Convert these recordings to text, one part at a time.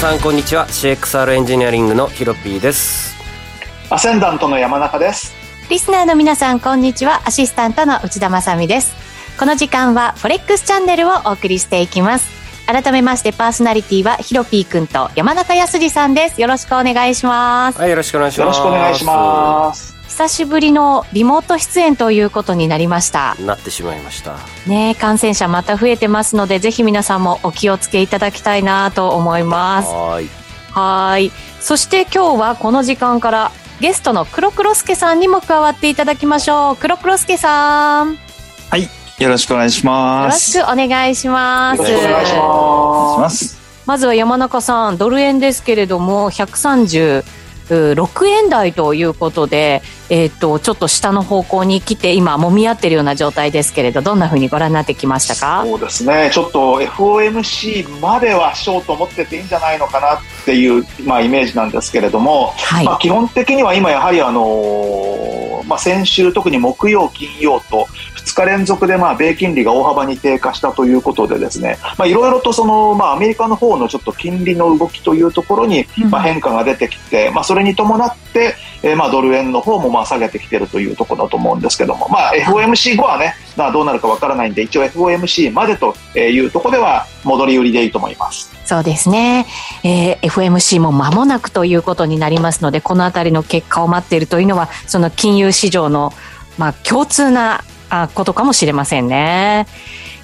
さんこんにちは。CXR エンジニアリングのヒロピーです。アセンダントの山中です。リスナーの皆さんこんにちは。アシスタントの内田まさです。この時間はフォレックスチャンネルをお送りしていきます。改めましてパーソナリティはヒロピーくんと山中康さんです。よろしくお願いします。はいよろしくお願いします。よろしくお願いします久しぶりのリモート出演ということになりました。なってしまいました。ね感染者また増えてますのでぜひ皆さんもお気をつけいただきたいなと思います。はい。はい。そして今日はこの時間からゲストの黒黒助さんにも加わっていただきましょう。黒黒助さん。はい。よろしくお願いします。よろしくお願いします。よろしくお願いします。まずは山中さんドル円ですけれども130 6円台ということで、えーと、ちょっと下の方向に来て今もみ合ってるような状態ですけれどどんなふうにご覧になってきましたか？そうですね。ちょっと FOMC まではショート持ってていいんじゃないのかなっていう、まあ、イメージなんですけれども、はい、まあ、基本的には今やはりあのー、まあ、先週特に木曜金曜と2日連続でまあ米金利が大幅に低下したということでですねいろいろとその、まあ、アメリカの方のちょっと金利の動きというところに、まあ、変化が出てきて、うん、まあ、それに伴って、えー、まあドル円の方もまあ下げてきてるというところだと思うんですけども、まあ、FOMC 後はね、まあ、どうなるかわからないんで一応 FOMC までというところでは戻り売りでいいと思いますそうですね、えー、FMC も間もなくということになりますのでこの辺りの結果を待っているというのはその金融市場のまあ共通なことかもしれませんね。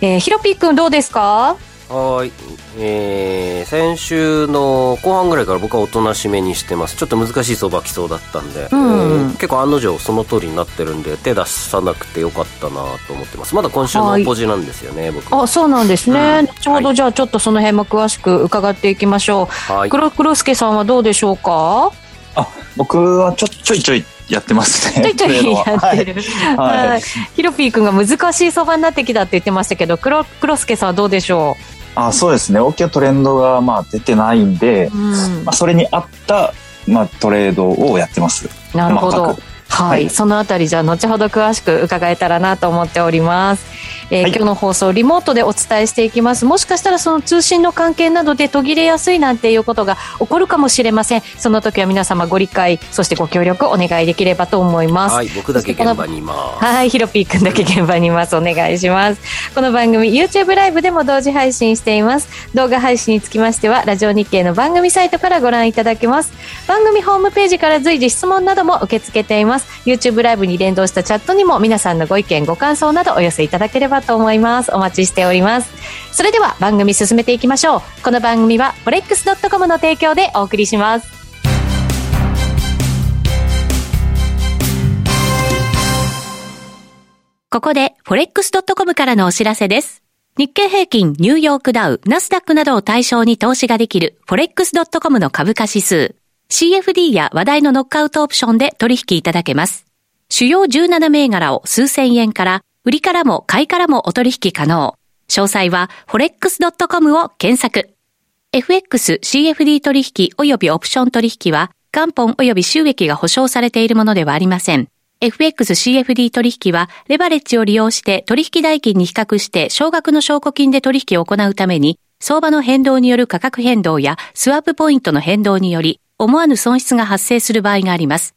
えー、ヒロピー君どうですか？はい、えー、先週の後半ぐらいから僕はおとなしめにしてます。ちょっと難しい相場来そうだったんで、うん、えー、結構案の定その通りになってるんで手出さなくてよかったなと思ってます。まだ今週のポジなんですよね、はい、僕。あそうなんですね、うん、ちょうどじゃあちょっとその辺も詳しく伺っていきましょう、はい、黒黒助さんはどうでしょうか？あ僕はちょちょいちょいやってますね。ちょいちょいやってる。はい。はい、ヒロピー君が難しい相場になってきたって言ってましたけど、黒、黒助さんはどうでしょう？あそうですね。大きなトレンドがまあ出てないんで、うん、まあそれに合ったまあトレードをやってます。なるほど。はい、そのあたりじゃあ後ほど詳しく伺えたらなと思っております。えーはい、今日の放送リモートでお伝えしていきます。もしかしたらその通信の関係などで途切れやすいなんていうことが起こるかもしれません。その時は皆様ご理解そしてご協力お願いできればと思います。はい。僕だけ現場にいます。はい。ヒロピー君だけ現場にいます。お願いします。この番組 YouTube ライブでも同時配信しています。動画配信につきましてはラジオ日経の番組サイトからご覧いただけます。番組ホームページから随時質問なども受け付けています。YouTube ライブに連動したチャットにも皆さんのご意見ご感想などお寄せいただければと思いますお待ちしておりますそれでは番組進めていきましょうこの番組はフォレックス .com の提供でお送りしますここで forex.com からのお知らせです。日経平均、ニューヨークダウ、ナスダックなどを対象に投資ができる forex.com の株価指数。CFD や話題のノックアウトオプションで取引いただけます。主要17銘柄を数千円から売りからも買いからもお取引可能。詳細は forex.com を検索。FX、CFD 取引及びオプション取引は元本及び収益が保証されているものではありません。FX、CFD 取引はレバレッジを利用して取引代金に比較して少額の証拠金で取引を行うために相場の変動による価格変動やスワップポイントの変動により思わぬ損失が発生する場合があります。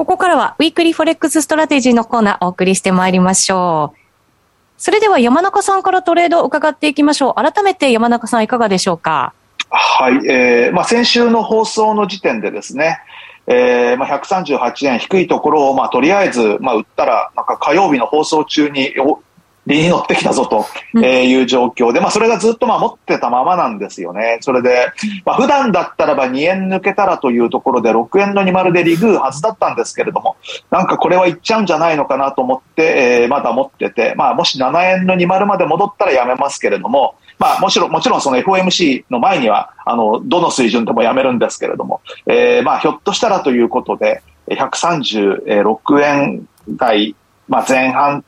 ここからは Weekly Forex Strategy のコーナーお送りしてまいりましょう。それでは山中さんからトレードを伺っていきましょう。改めて山中さんいかがでしょうか？はい、えー、まあ先週の放送の時点でですね、えー、まあ138円低いところをまあとりあえずまあ売ったらなんか火曜日の放送中に利に乗ってきたぞという状況で、まあ、それがずっとまあ持ってたままなんですよね。それで、まあ、普段だったらば2円抜けたらというところで6円の20でリグーはずだったんですけれども、なんかこれはいっちゃうんじゃないのかなと思って、えー、まだ持ってて、まあ、もし7円の20まで戻ったらやめますけれども、まあ、もちろん、もちろんその FOMC の前には、あの、どの水準でもやめるんですけれども、えー、まあ、ひょっとしたらということで、136円台、まあ、前半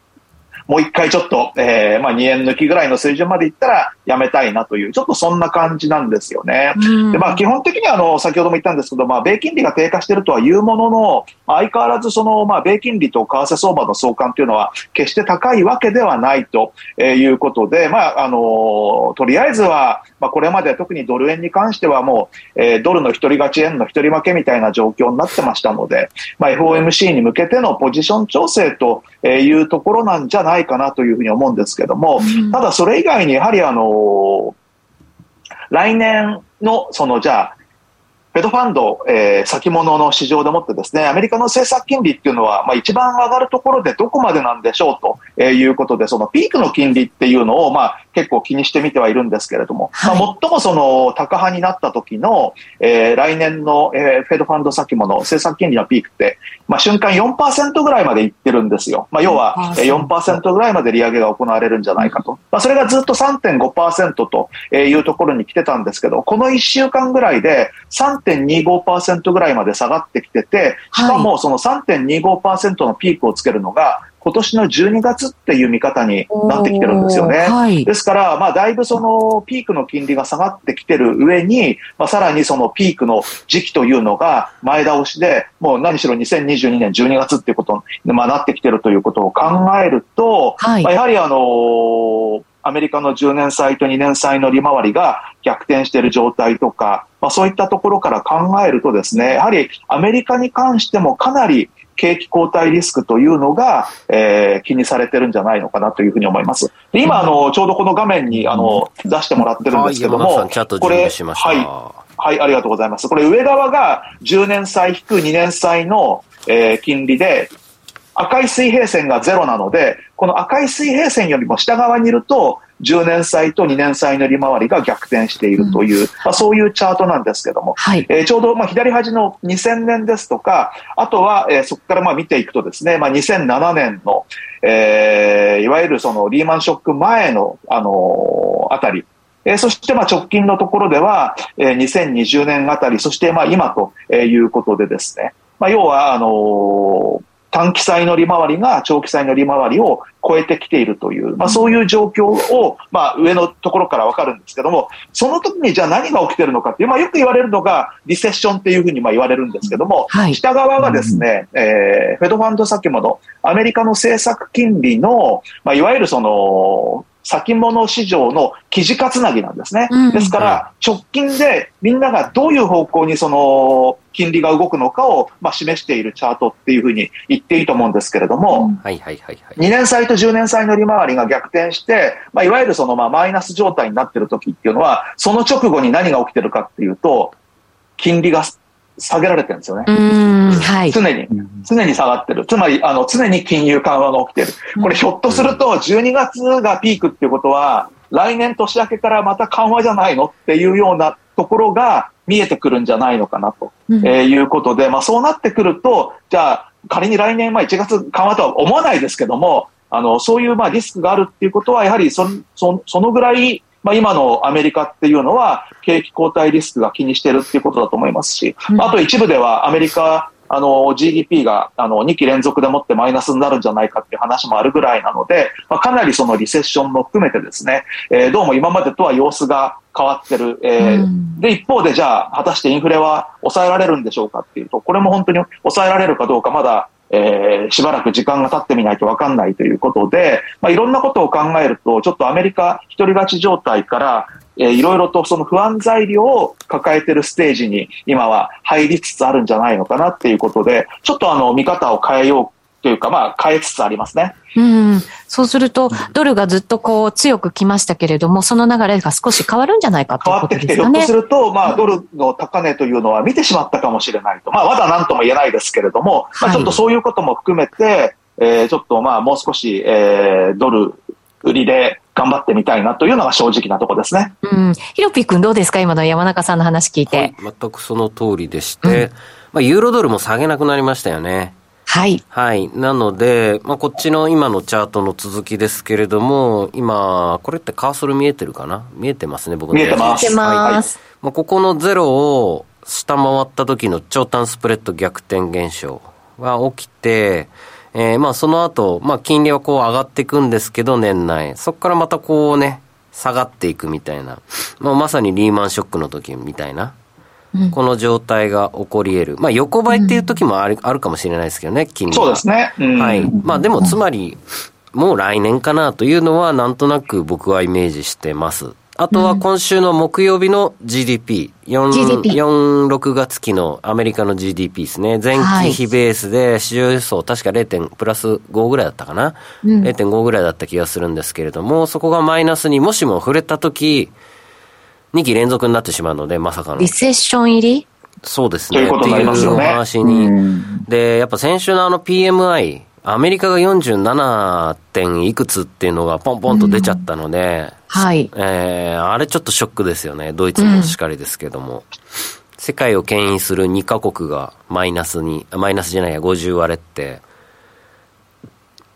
もう一回ちょっと、えー、まあ2円抜きぐらいの水準までいったらやめたいなという、ちょっとそんな感じなんですよね。で、まあ基本的にはあの、先ほども言ったんですけど、まあ米金利が低下しているとはいうものの、相変わらずその、まあ米金利と為替相場の相関というのは決して高いわけではないということで、まああの、とりあえずは、まあこれまで特にドル円に関してはもう、えー、ドルの一人勝ち円の一人負けみたいな状況になってましたので、まあ FOMC に向けてのポジション調整というところなんじゃないないかなというふうに思うんですけども、ただそれ以外にやはりあの、来年のそのじゃあ、フェドファンド、えー、先物の市場でもってですね、アメリカの政策金利っていうのは、まあ一番上がるところでどこまでなんでしょうと、えー、いうことで、そのピークの金利っていうのを、まあ結構気にしてみてはいるんですけれども、はい、まあ最もその高派になった時の、えー、来年の、えー、フェドファンド先物政策金利のピークって、まあ瞬間4%ぐらいまでいってるんですよ。まあ要は4%ぐらいまで利上げが行われるんじゃないかと。まあそれがずっと3.5%というところに来てたんですけど、この1週間ぐらいで3 3.25%ぐらいまで下がってきてて、しかもその3.25%のピークをつけるのが、今年の12月っていう見方になってきてるんですよね。はい、ですから、まあ、だいぶそのピークの金利が下がってきてる上に、まあ、さらにそのピークの時期というのが前倒しで、もう何しろ2022年12月っていうことに、まあ、なってきてるということを考えると、はい、まあ、やはりあのーアメリカの10年債と2年債の利回りが逆転している状態とか、まあ、そういったところから考えるとですね、やはりアメリカに関してもかなり景気後退リスクというのが、えー、気にされてるんじゃないのかなというふうに思います。で今、あの、ちょうどこの画面に、あの、出してもらってるんですけども、これ、はい。はい、ありがとうございます。これ、上側が10年債引く2年債の、えー、金利で、赤い水平線がゼロなので、この赤い水平線よりも下側にいると、10年債と2年債の利回りが逆転しているという、うん、まあ、そういうチャートなんですけども、はい、えー、ちょうどまあ左端の2000年ですとか、あとは、えー、そこからまあ見ていくとですね、まあ、2007年の、えー、いわゆるそのリーマンショック前の、あのー、あたり、えー、そしてまあ直近のところでは、えー、2020年あたり、そしてまあ今ということでですね、まあ、要は、あのー短期債の利回りが長期債の利回りを超えてきているという、まあ、そういう状況を、まあ、上のところからわかるんですけども、その時にじゃあ何が起きてるのかっていう、まあ、よく言われるのがリセッションっていうふうにまあ言われるんですけども、はい、下側がですね、えー、フェドファンド先物、アメリカの政策金利の、まあ、いわゆるその、先物市場の記事かつなぎなんですね。ですから、直近でみんながどういう方向にその金利が動くのかを、まあ、示しているチャートっていうふうに言っていいと思うんですけれども、2年債と10年債の利回りが逆転して、まあ、いわゆるそのまあマイナス状態になっている時っていうのは、その直後に何が起きてるかっていうと、金利が下げられてるんですよね。はい、常に、常に下がってる。つまり、あの、常に金融緩和が起きてる。これひょっとすると、12月がピークっていうことは、来年年明けからまた緩和じゃないのっていうようなところが見えてくるんじゃないのかなと、えいうことで、まあそうなってくると、じゃあ仮に来年、まあ1月緩和とは思わないですけども、あの、そういうまあリスクがあるっていうことは、やはりそそそのぐらいまあ、今のアメリカっていうのは、景気後退リスクが気にしてるっていうことだと思いますし、あと一部ではアメリカ、あの、GDP が、あの、2期連続でもってマイナスになるんじゃないかっていう話もあるぐらいなので、まあ、かなりそのリセッションも含めてですね、えー、どうも今までとは様子が変わってる。えー、で、一方でじゃあ、果たしてインフレは抑えられるんでしょうかっていうと、これも本当に抑えられるかどうかまだえー、しばらく時間が経ってみないと分かんないということで、まあ、いろんなことを考えると、ちょっとアメリカ独り勝ち状態から、えー、いろいろとその不安材料を抱えてるステージに今は入りつつあるんじゃないのかなっていうことで、ちょっとあの見方を変えようというか、まあ、変えつつありますね。うん。そうすると、ドルがずっとこう、強く来ましたけれども、その流れが少し変わるんじゃないかということですかね。変わってきて、ひょっとすると、まあ、ドルの高値というのは見てしまったかもしれないと。まあ、まだ何とも言えないですけれども、まあ、ちょっとそういうことも含めて、えー、ちょっとまあ、もう少し、えー、ドル売りで頑張ってみたいなというのが正直なとこですね。うん。ヒロピー君どうですか？今の山中さんの話聞いて。はい、全くその通りでして、うん、まあ、ユーロドルも下げなくなりましたよね。はい。はい。なので、まあ、こっちの今のチャートの続きですけれども、今、これってカーソル見えてるかな？見えてますね、僕の見えてます。見えてます。はい、まあ、ここのゼロを下回った時の長短スプレッド逆転現象が起きて、えー、まあその後、まあ金利はこう上がっていくんですけど、年内。そこからまたこうね、下がっていくみたいな。まあまさにリーマンショックの時みたいな。この状態が起こり得る。まあ横ばいっていう時もある,、あるかもしれないですけどね、金利は。そうですね。はい。まあでもつまり、もう来年かなというのはなんとなく僕はイメージしてます。あとは今週の木曜日の GDP。4、4 6月期のアメリカの GDP ですね。前期比ベースで市場予想確か 0. プラス5ぐらいだったかな。うん、0.5ぐらいだった気がするんですけれども、そこがマイナスにもしも触れたとき、2期連続になってしまうので、まさかの。リセッション入り？そうですね。っていうお話に。で、やっぱ先週のあの PMI、アメリカが47点いくつっていうのがポンポンと出ちゃったので、うん、はい。えー、あれちょっとショックですよね。ドイツもしかりですけども。うん、世界を牽引する2カ国がマイナスに、マイナスじゃないや、50割れって、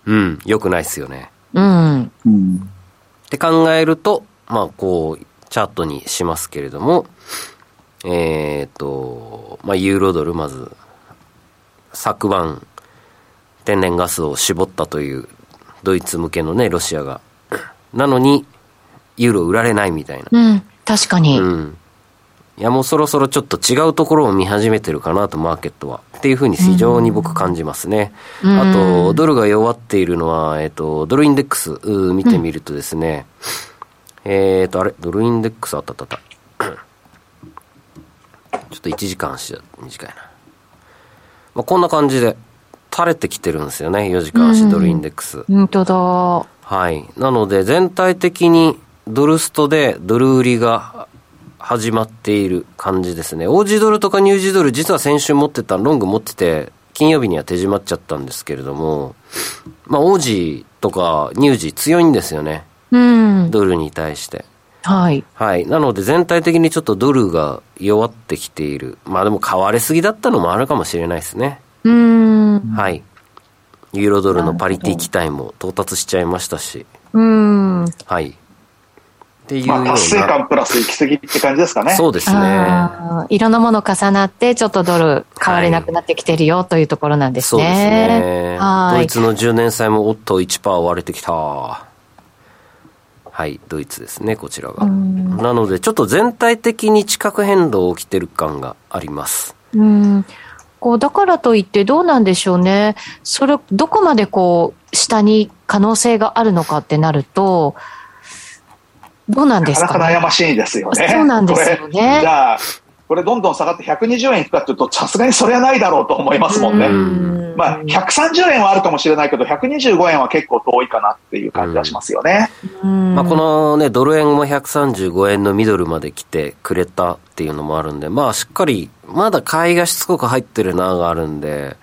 うん、良くないっすよね。うん。って考えると、まあこう、チャートにしますけれども、えっ、ー、と、まあユーロドルまず、昨晩、天然ガスを絞ったというドイツ向けのね、ロシアが。なのに、ユーロ売られないみたいな。うん、確かに。うん。いや、もうそろそろちょっと違うところを見始めてるかなと、マーケットは。っていうふうに非常に僕感じますね。うん、あと、ドルが弱っているのは、えっ、ー、と、ドルインデックス見てみるとですね、うん、えっ、と、あれ、ドルインデックスあったあったあった。ちょっと1時間足短いな。まあ、こんな感じで、垂れてきてるんですよね、4時間足ドルインデックス。本当だ。はい。なので、全体的にドルストでドル売りが始まっている感じですね。オージードルとかニュージードル、実は先週持ってた、ロング持ってて、金曜日には手締まっちゃったんですけれども、まあ、オージーとかニュージー強いんですよね。うん。ドルに対して。はい。はい。なので全体的にちょっとドルが弱ってきている。まあでも買われすぎだったのもあるかもしれないですね。うん。はい。ユーロドルのパリティ期待も到達しちゃいましたし。うん。はい。っていうまあ、達成感プラス行き過ぎって感じですかね。そうですね。いろんなもの重なって、ちょっとドル買われなくなってきてるよ、というところなんですね。そうですね。はい。ドイツの10年債もおっと1%割れてきた。はい、ドイツですね、こちらが。なので、ちょっと全体的に地殻変動起きてる感があります。うん。こうだからといってどうなんでしょうね。それ、どこまでこう、下に可能性があるのかってなると、どうなんですか、ね、なかなか悩ましいですよね。そうなんですよね。じゃあ、これどんどん下がって120円いくかっていうと、さすがにそれはないだろうと思いますもんね。んまあ、130円はあるかもしれないけど、125円は結構遠いかなっていう感じはしますよね。まあ、このね、ドル円も135円のミドルまで来てくれたっていうのもあるんで、まあ、しっかり、まだ買いがしつこく入ってるながあるんで、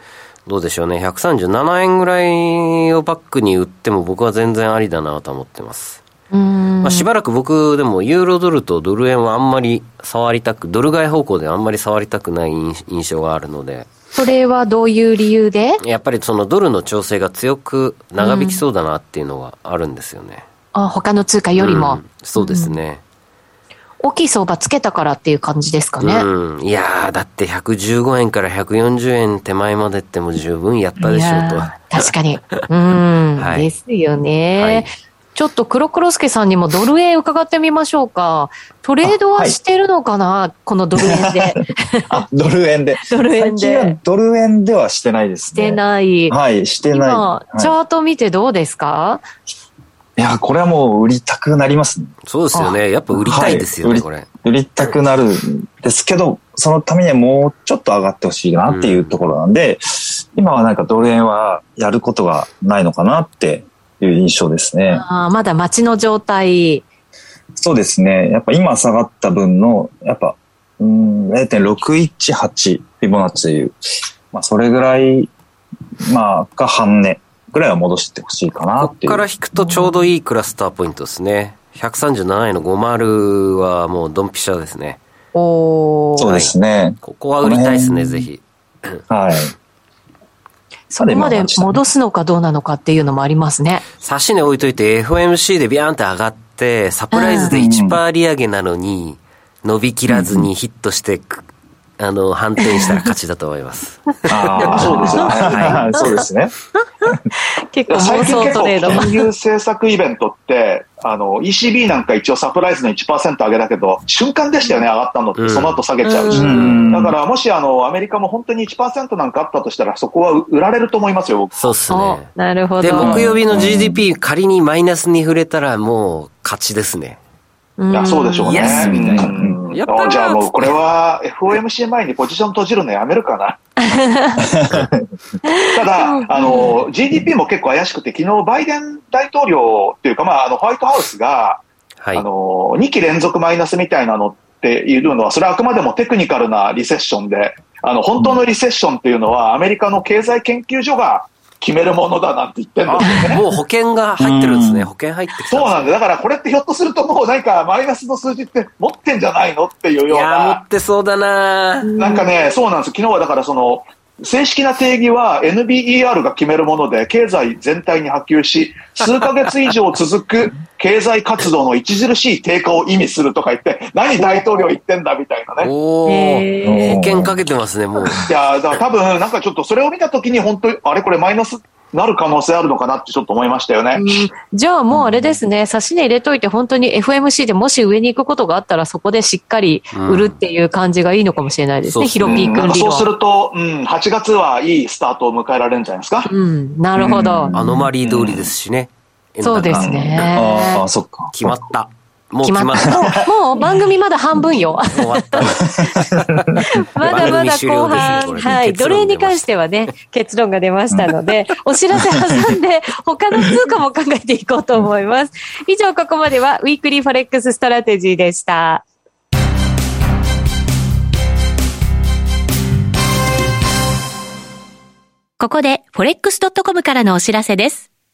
どうでしょうね、137円ぐらいをバックに売っても僕は全然ありだなと思ってます。まあ、しばらく僕でもユーロドルとドル円はあんまり触りたく、ドル買い方向であんまり触りたくない印象があるので。それはどういう理由で？やっぱりそのドルの調整が強く長引きそうだなっていうのがあるんですよね。うん、あ他の通貨よりも、うん、そうですね、うん、大きい相場つけたからっていう感じですかね。うん。いやだって115円から140円手前までっても十分やったでしょうと。確かに。うん。はい、ですよね。はいちょっと黒黒助さんにもドル円伺ってみましょうか。トレードはしてるのかな、はい、このドル円で。あ、ドル円で。ドル円で。はドル円ではしてないですね。してない。はい、してない。今、チャート見てどうですか？いや、これはもう売りたくなりますね。そうですよね。やっぱ売りたいですよね、はい、これ。売りたくなるんですけど、そのためにはもうちょっと上がってほしいなっていうところなんで、うん、今はなんかドル円はやることがないのかなっていう印象ですね。あまだ街の状態。そうですね。やっぱ今下がった分の、やっぱ、うん、0.618フィボナッチという、まあそれぐらい、まあ、が半値ぐらいは戻してほしいかなっていう。ここから引くとちょうどいいクラスターポイントですね。137円の50はもうドンピシャですね。おそうですね。ここは売りたいですね、ぜひ。はい。そこまで戻すのかどうなのかっていうのもありますね。差し値置いといて FOMC でビャーンって上がって、サプライズで1%利上げなのに、伸びきらずにヒットしてあの、反転したら勝ちだと思います。ああ、そうですね。はい、そうですね。結構最近結構金融政策イベントって、あの、ECB なんか一応サプライズの1%上げだけど、瞬間でしたよね、上がったのって、その後下げちゃうし。だからもしあの、アメリカも本当に1%なんかあったとしたら、そこは売られると思いますよ、そうっすね。なるほど。で、木曜日の GDP 仮にマイナスに触れたらもう勝ちですね。いや、そうでしょうね。イエスみたいな。やったじゃあもうこれは FOMC 前にポジション閉じるのやめるかな。ただ、あの、GDP も結構怪しくて、昨日バイデン大統領っていうか、まあ、あの、ホワイトハウスが、はい、あの、2期連続マイナスみたいなのっていうのは、それはあくまでもテクニカルなリセッションで、あの、本当のリセッションっていうのは、アメリカの経済研究所が決めるものだなんて言ってんですよね。もう保険が入ってるんですね。保険入ってきた。そうなんだ。だからこれってひょっとするともうなんかマイナスの数字って持ってんじゃないのっていうような。いや、持ってそうだななんかね、そうなんです。昨日はだからその、正式な定義は NBER が決めるもので、経済全体に波及し、数ヶ月以上続く 経済活動の著しい低下を意味するとか言って、何大統領言ってんだみたいなね。おー、保険かけてますね、もう。いや、だから多分、なんかちょっとそれを見たときに本当に、あれこれマイナスなる可能性あるのかなってちょっと思いましたよね。うん、じゃあもうあれですね、差し値入れといて本当に FMC でもし上に行くことがあったらそこでしっかり売るっていう感じがいいのかもしれないですね、ヒロピー君。そうすると、うん、8月はいいスタートを迎えられるんじゃないですか？うん、なるほど。アノマリー通りですしね。そうですね。ああ、そっか。決まった。もう決まった。もう番組まだ半分よ。終わった。まだまだ後半、はい。ドル円に関してはね、結論が出ましたので、お知らせ挟んで、他の通貨も考えていこうと思います。以上、ここまでは、 Weekly Forex Strategy でした。ここで、forex.com からのお知らせです。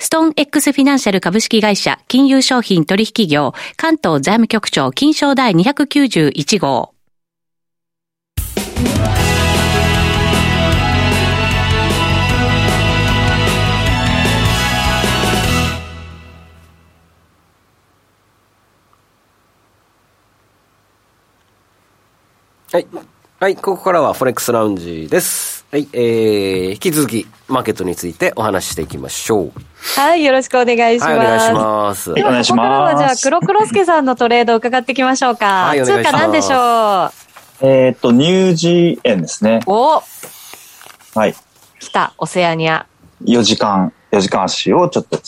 ストーン X フィナンシャル株式会社金融商品取引業関東財務局長金賞第291号。はい。はい、ここからはフォレックスラウンジです。はい、えー、引き続き、マーケットについてお話ししていきましょう。はい、よろしくお願いします。はい、お願いします。では、ここからはじゃあ、黒黒助さんのトレードを伺っていきましょうか。はい、通貨何でしょうえっと、ニュージー円ですね。おはい。来た、オセアニア。4時間、4時間足をちょっと。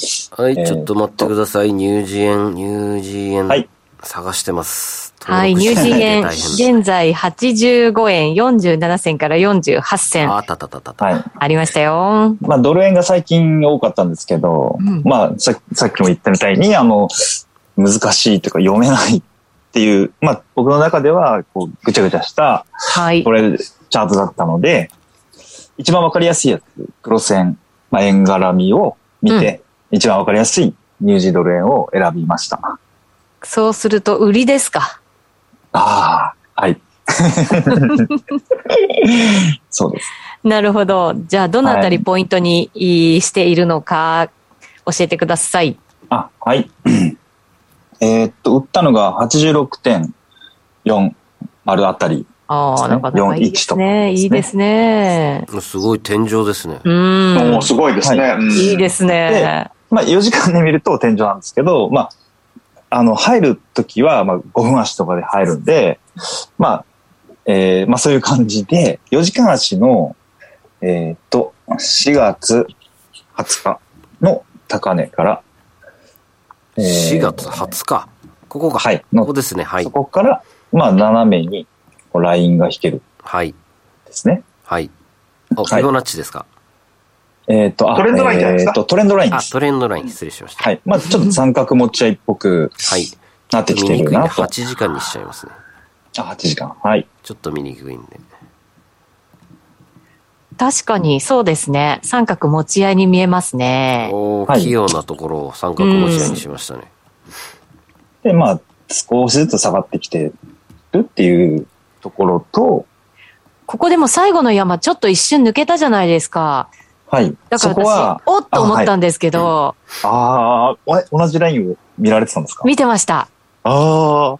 はい、ちょっと待ってください。ニュージー円、ニュージー円。はい。探してます。はい、ニュージー円、現在85円47銭から48銭。あたたたたた。はい。ありましたよ。まあ、ドル円が最近多かったんですけど、うん、まあさ、さっきも言ったみたいに、あの、難しいというか読めないっていう、まあ、僕の中では、こう、ぐちゃぐちゃした、はい。これ、チャートだったので、一番わかりやすいやつ、黒線、まあ、円絡みを見て、うん、一番わかりやすいニュージードル円を選びました。そうすると、売りですか？ああ、はい。そうです。なるほど。じゃあ、どのあたりポイントにしているのか、教えてください。あ、はい。えー、っと、売ったのが86.4あるあたりああ、なんかいいですね。いいですね。すごい天井ですね。うん。すごいですね。いいですね。まあ4時間で見ると天井なんですけど、まあ、あの、入るときは、まあ5分足とかで入るんで、まあ、えー、まあそういう感じで、4時間足の、えっ、と、4月20日の高値から、えー、4月20日？ここが、はい。ここですね。はい。そこから、まあ斜めにラインが引ける。はい。ですね。はい。お、フィボナッチですか、えっ、と、トレンドラインじゃないですか、えー、と、トレンドラインです。トレンドライン、失礼しました。はい。まずちょっと三角持ち合いっぽく、はい。なってきてるなと。8時間にしちゃいますね。あ、8時間。はい。ちょっと見にくいんで。確かに、そうですね。三角持ち合いに見えますね。お器用なところを三角持ち合いにしましたね。で、まあ、少しずつ下がってきてるっていうところと、ここでも最後の山ちょっと一瞬抜けたじゃないですか。はい。だから私、おっと思ったんですけど。あ、はい、あ、同じラインを見られてたんですか？見てました。ああ、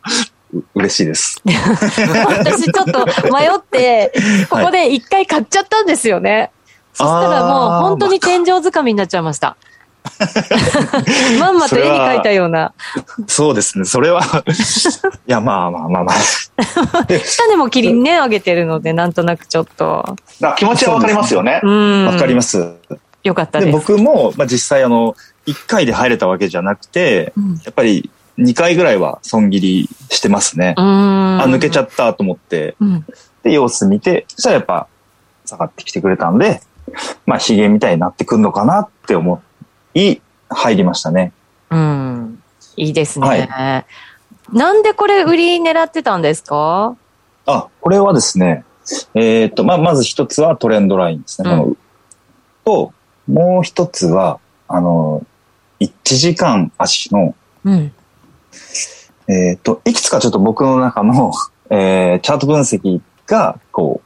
嬉しいです。私ちょっと迷って、ここで一回買っちゃったんですよね。はい、そしたらもう本当に天井づかみになっちゃいました。まんまと絵に描いたような。そうですね。それは いや、まあまあまあまあ。下でも切りね、上げてるので、なんとなくちょっと。気持ちはわかりますよね。わかります。よかったです。で僕も、まあ、実際あの、1回で入れたわけじゃなくて、うん、やっぱり2回ぐらいは損切りしてますね。あ、抜けちゃったと思って、うん、で、様子見て、そしたらやっぱ下がってきてくれたんで、まあ、ヒゲみたいになってくんのかなって思っい入りましたね。うん。いいですね。はい、なんでこれ売り狙ってたんですか？あ、これはですね、えっ、と、まあ、まず一つはトレンドラインですね。うん、と、もう一つは、あの、1時間足の、うん、えっ、と、いくつかちょっと僕の中の、えー、チャート分析が、こ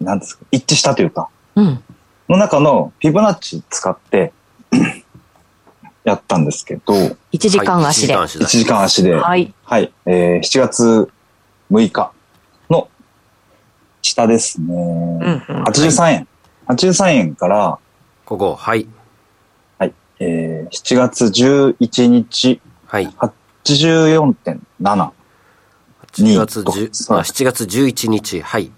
う、なんですか、一致したというか、うん、の中のフィボナッチ使って、やったんですけど。1時間足で。1時間足で。はい。はい。えー、7月6日の下ですね。うんうん、83円。83円から、ここ、はい。はい。えー、7月11日。はい。84.7。7月10、あ、7月11日。はい。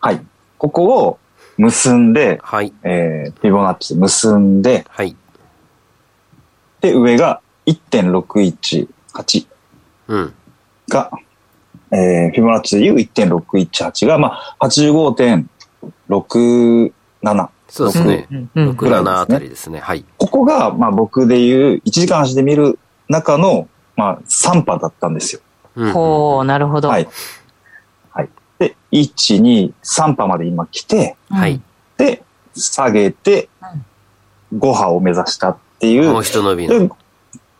はい。ここを結んで、はい。えー、フィボナッチで結んで、はい。で、上が1.618が、うん、えー、フィボナッチでいう1.618が、まあ、85.67。そうですね。67あたりですね。はい。ここが、まあ僕でいう1時間足で見る中の、まあ3波だったんですよ。ほう、なるほど。はい。はい。で、1、2、3波まで今来て、はい。で、下げて、5波を目指したっていう。もう一伸びの。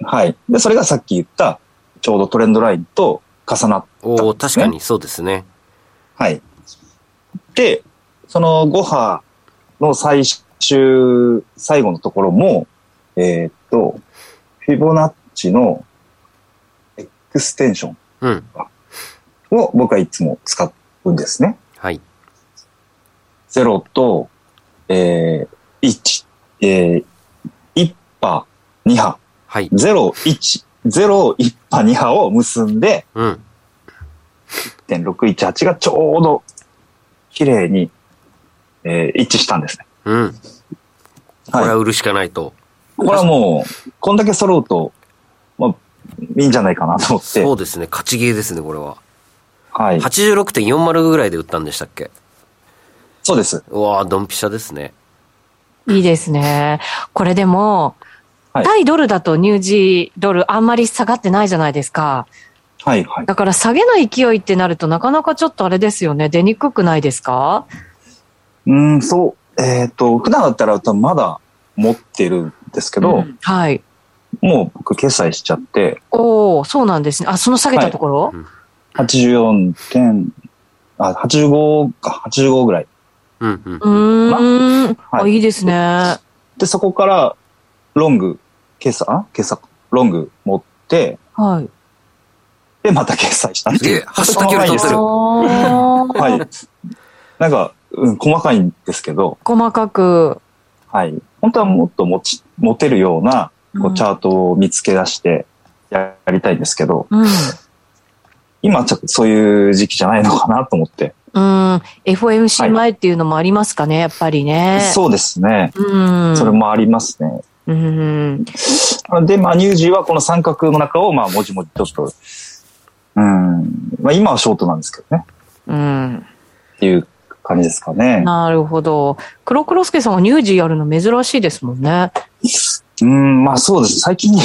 はい。で、それがさっき言った、ちょうどトレンドラインと重なった、ね、お確かにそうですね。はい。で、その5波の最終、最後のところも、えー、っと、フィボナッチのエクステンションを僕はいつも使うんですね。はい。0と、えー、1、えー、波、2波。はい。0、1、0、1波、2波を結んで、うん。1.618がちょうど、綺麗に、えー、一致したんですね。うん。これは売るしかないと。これはもう、こんだけ揃うと、まあ、いいんじゃないかなと思って。そうですね。勝ちゲーですね、これは。はい。86.40ぐらいで売ったんでしたっけ？そうです。うわドンピシャですね。いいですね。これでも、はい、対ドルだとニュージードルあんまり下がってないじゃないですか。はいはい。だから下げない勢いってなるとなかなかちょっとあれですよね。出にくくないですか？うん、そう。えっ、ー、と、普段だったらまだ持ってるんですけど、うん、はい。もう僕決済しちゃって。おおそうなんですね。あ、その下げたところ、はい、?84 点、あ、85か、85ぐらい。うんうん。うん。はい、あ、いいですね。で、そこから、ロング今朝今朝ロング持って、はい。で、また決済したっていう。ハッシュタグ取ってる。はい。なんか、うん、細かいんですけど。細かく。はい。本当はもっと持ち、持てるような、こう、チャートを見つけ出してやりたいんですけど、うん、今ちょっとそういう時期じゃないのかなと思って。うん。FOMC 前っていうのもありますかね、はい、やっぱりね。そうですね。うん。それもありますね。うん。で、まあ、ニュージーはこの三角の中を、まあ、もじもじちょっと、うん。まあ、今はショートなんですけどね。うん。っていう感じですかね。なるほど。黒黒助さんはニュージーやるの珍しいですもんね。うん、まあそうです。最近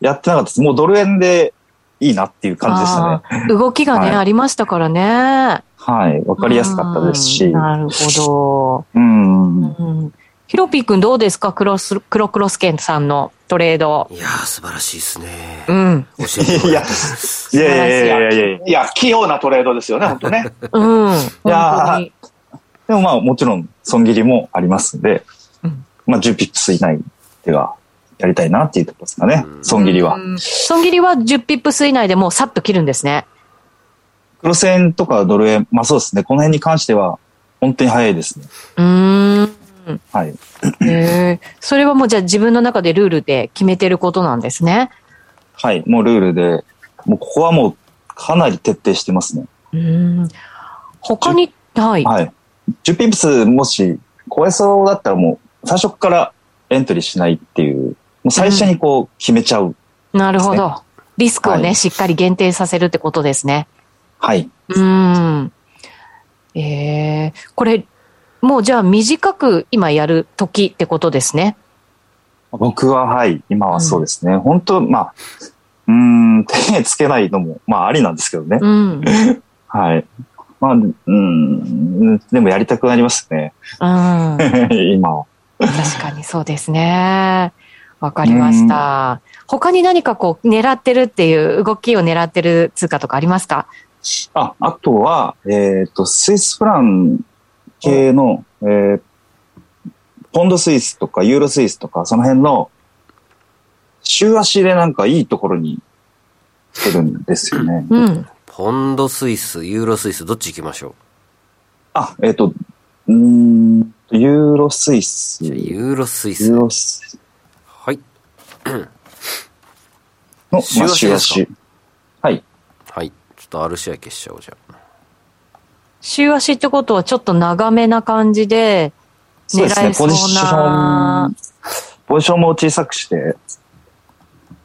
やってなかったです。もうドル円でいいなっていう感じでしたね。動きがね、はい、ありましたからね。はい。わかりやすかったですし。なるほど。うん。うんヒロピー君どうですか？クロス、クロクロスケンさんのトレード。いやー、素晴らしいですね。うん。教えていや、いやいやいやいやいやいや、器用なトレードですよね、本当ね。うん。いやでもまあ、もちろん、損切りもありますんで、うん、まあ、10ピップス以内ではやりたいなっていうところですかね、損切りは。損切りは10ピップス以内でもうさっと切るんですね。クロス円とかドル円、まあそうですね、この辺に関しては、本当に早いですね。うん。はい。えそれはもうじゃあ自分の中でルールで決めてることなんですね。はい、もうルールで、もうここはもうかなり徹底してますね。うん。他に、はい。はい。10ピップスもし超えそうだったらもう最初からエントリーしないっていう、もう最初にこう決めちゃう、ねうん、なるほど。リスクをね、はい、しっかり限定させるってことですね。はい。うん。ええー、これ、もうじゃあ短く今やる時ってことですね。僕ははい、今はそうですね。うん、本当まあ、うん、手つけないのも、まあありなんですけどね。うん、はい。まあ、うん、でもやりたくなりますね。うん。今は。確かにそうですね。わかりました。他に何かこう狙ってるっていう動きを狙ってる通貨とかありますか？あ、あとは、えっ、ー、と、スイスフラン系の、えー、ポンドスイスとかユーロスイスとか、その辺の、週足でなんかいいところに来てるんですよね。うん。ポンドスイス、ユーロスイス、どっち行きましょう？あ、えっ、ー、と、うん、ユーロスイス。ユーロスイス。ユーロスイス。はい。の、週足ですか？はい。はい。ちょっと R 試合消しちゃおう、じゃあ。週足ってことはちょっと長めな感じで、狙えそうな。そうですね、ポジション、ポジションも小さくして、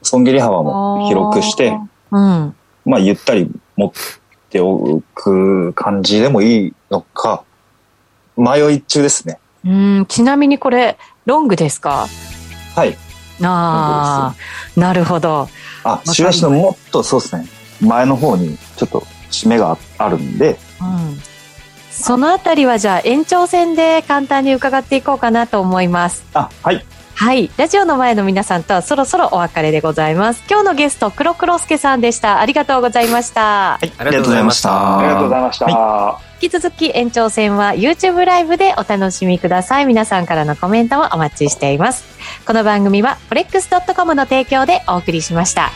損切り幅も広くして、うん、まあゆったり持っておく感じでもいいのか、迷い中ですね。うん、ちなみにこれ、ロングですか？はい。ああ、なるほど。あ、週足のもっとそうですね、前の方にちょっと締めがあるんで、うん、そのあたりはじゃあ延長戦で簡単に伺っていこうかなと思います。あ、はい。はい。ラジオの前の皆さんとはそろそろお別れでございます。今日のゲスト、黒黒助さんでした。ありがとうございました。はい。ありがとうございました。ありがとうございました。はい、引き続き延長戦は YouTube ライブでお楽しみください。皆さんからのコメントもお待ちしています。この番組は forex.com の提供でお送りしました。